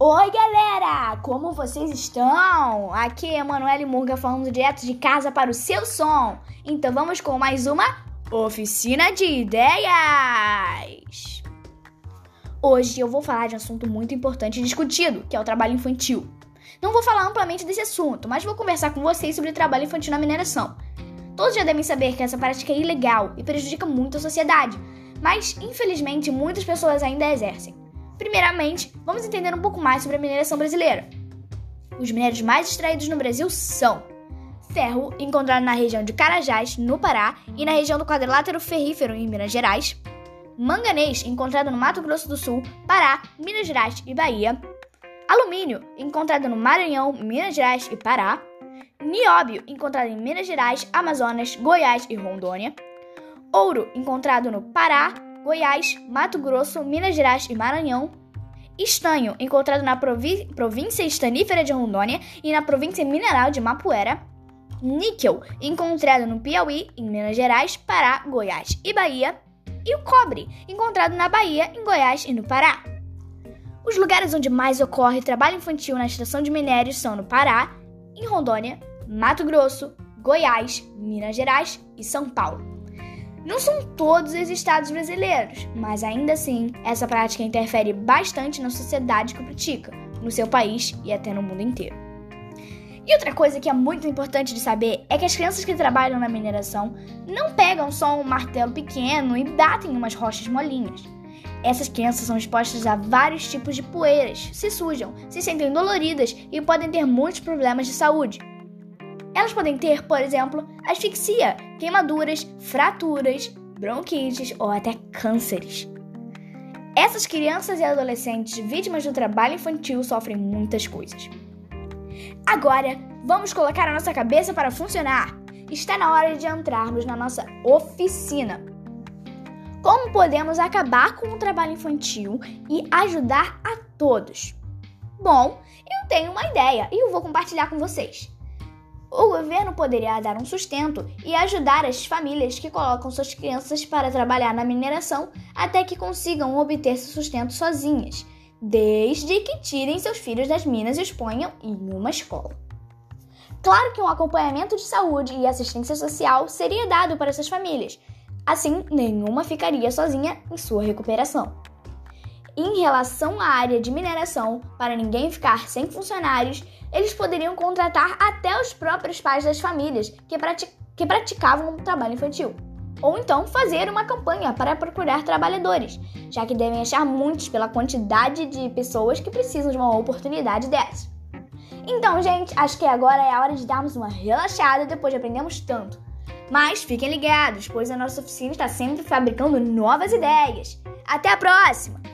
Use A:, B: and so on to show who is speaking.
A: Oi, galera! Como vocês estão? Aqui é Emanuele Murga falando direto de casa para o seu som. Então vamos com mais uma Oficina de Ideias! Hoje eu vou falar de um assunto muito importante e discutido, que é o trabalho infantil. Não vou falar amplamente desse assunto, mas vou conversar com vocês sobre trabalho infantil na mineração. Todos já devem saber que essa prática é ilegal e prejudica muito a sociedade, mas infelizmente muitas pessoas ainda exercem. Primeiramente, vamos entender um pouco mais sobre a mineração brasileira. Os minérios mais extraídos no Brasil são ferro, encontrado na região de Carajás, no Pará, e na região do quadrilátero ferrífero, em Minas Gerais, manganês, encontrado no Mato Grosso do Sul, Pará, Minas Gerais e Bahia, alumínio, encontrado no Maranhão, Minas Gerais e Pará, nióbio, encontrado em Minas Gerais, Amazonas, Goiás e Rondônia, ouro, encontrado no Pará, Goiás, Mato Grosso, Minas Gerais e Maranhão. Estanho, encontrado na província estanífera de Rondônia e na província mineral de Mapuera. Níquel, encontrado no Piauí, em Minas Gerais, Pará, Goiás e Bahia. E o cobre, encontrado na Bahia, em Goiás e no Pará. Os lugares onde mais ocorre trabalho infantil na extração de minérios são no Pará, em Rondônia, Mato Grosso, Goiás, Minas Gerais e São Paulo. Não são todos os estados brasileiros, mas ainda assim, essa prática interfere bastante na sociedade que o pratica, no seu país e até no mundo inteiro. E outra coisa que é muito importante de saber é que as crianças que trabalham na mineração não pegam só um martelo pequeno e batem umas rochas molinhas. Essas crianças são expostas a vários tipos de poeiras, se sujam, se sentem doloridas e podem ter muitos problemas de saúde. Elas podem ter, por exemplo, asfixia, queimaduras, fraturas, bronquites ou até cânceres. Essas crianças e adolescentes vítimas do trabalho infantil sofrem muitas coisas. Agora, vamos colocar a nossa cabeça para funcionar. Está na hora de entrarmos na nossa oficina. Como podemos acabar com o trabalho infantil e ajudar a todos? Bom, eu tenho uma ideia e eu vou compartilhar com vocês. O governo poderia dar um sustento e ajudar as famílias que colocam suas crianças para trabalhar na mineração até que consigam obter sustento sozinhas, desde que tirem seus filhos das minas e os ponham em uma escola. Claro que um acompanhamento de saúde e assistência social seria dado para essas famílias, assim nenhuma ficaria sozinha em sua recuperação. Em relação à área de mineração, para ninguém ficar sem funcionários, eles poderiam contratar até os próprios pais das famílias que, que praticavam o trabalho infantil. Ou então fazer uma campanha para procurar trabalhadores, já que devem achar muitos pela quantidade de pessoas que precisam de uma oportunidade dessa. Então, gente, acho que agora é a hora de darmos uma relaxada depois de aprendermos tanto. Mas fiquem ligados, pois a nossa oficina está sempre fabricando novas ideias. Até a próxima!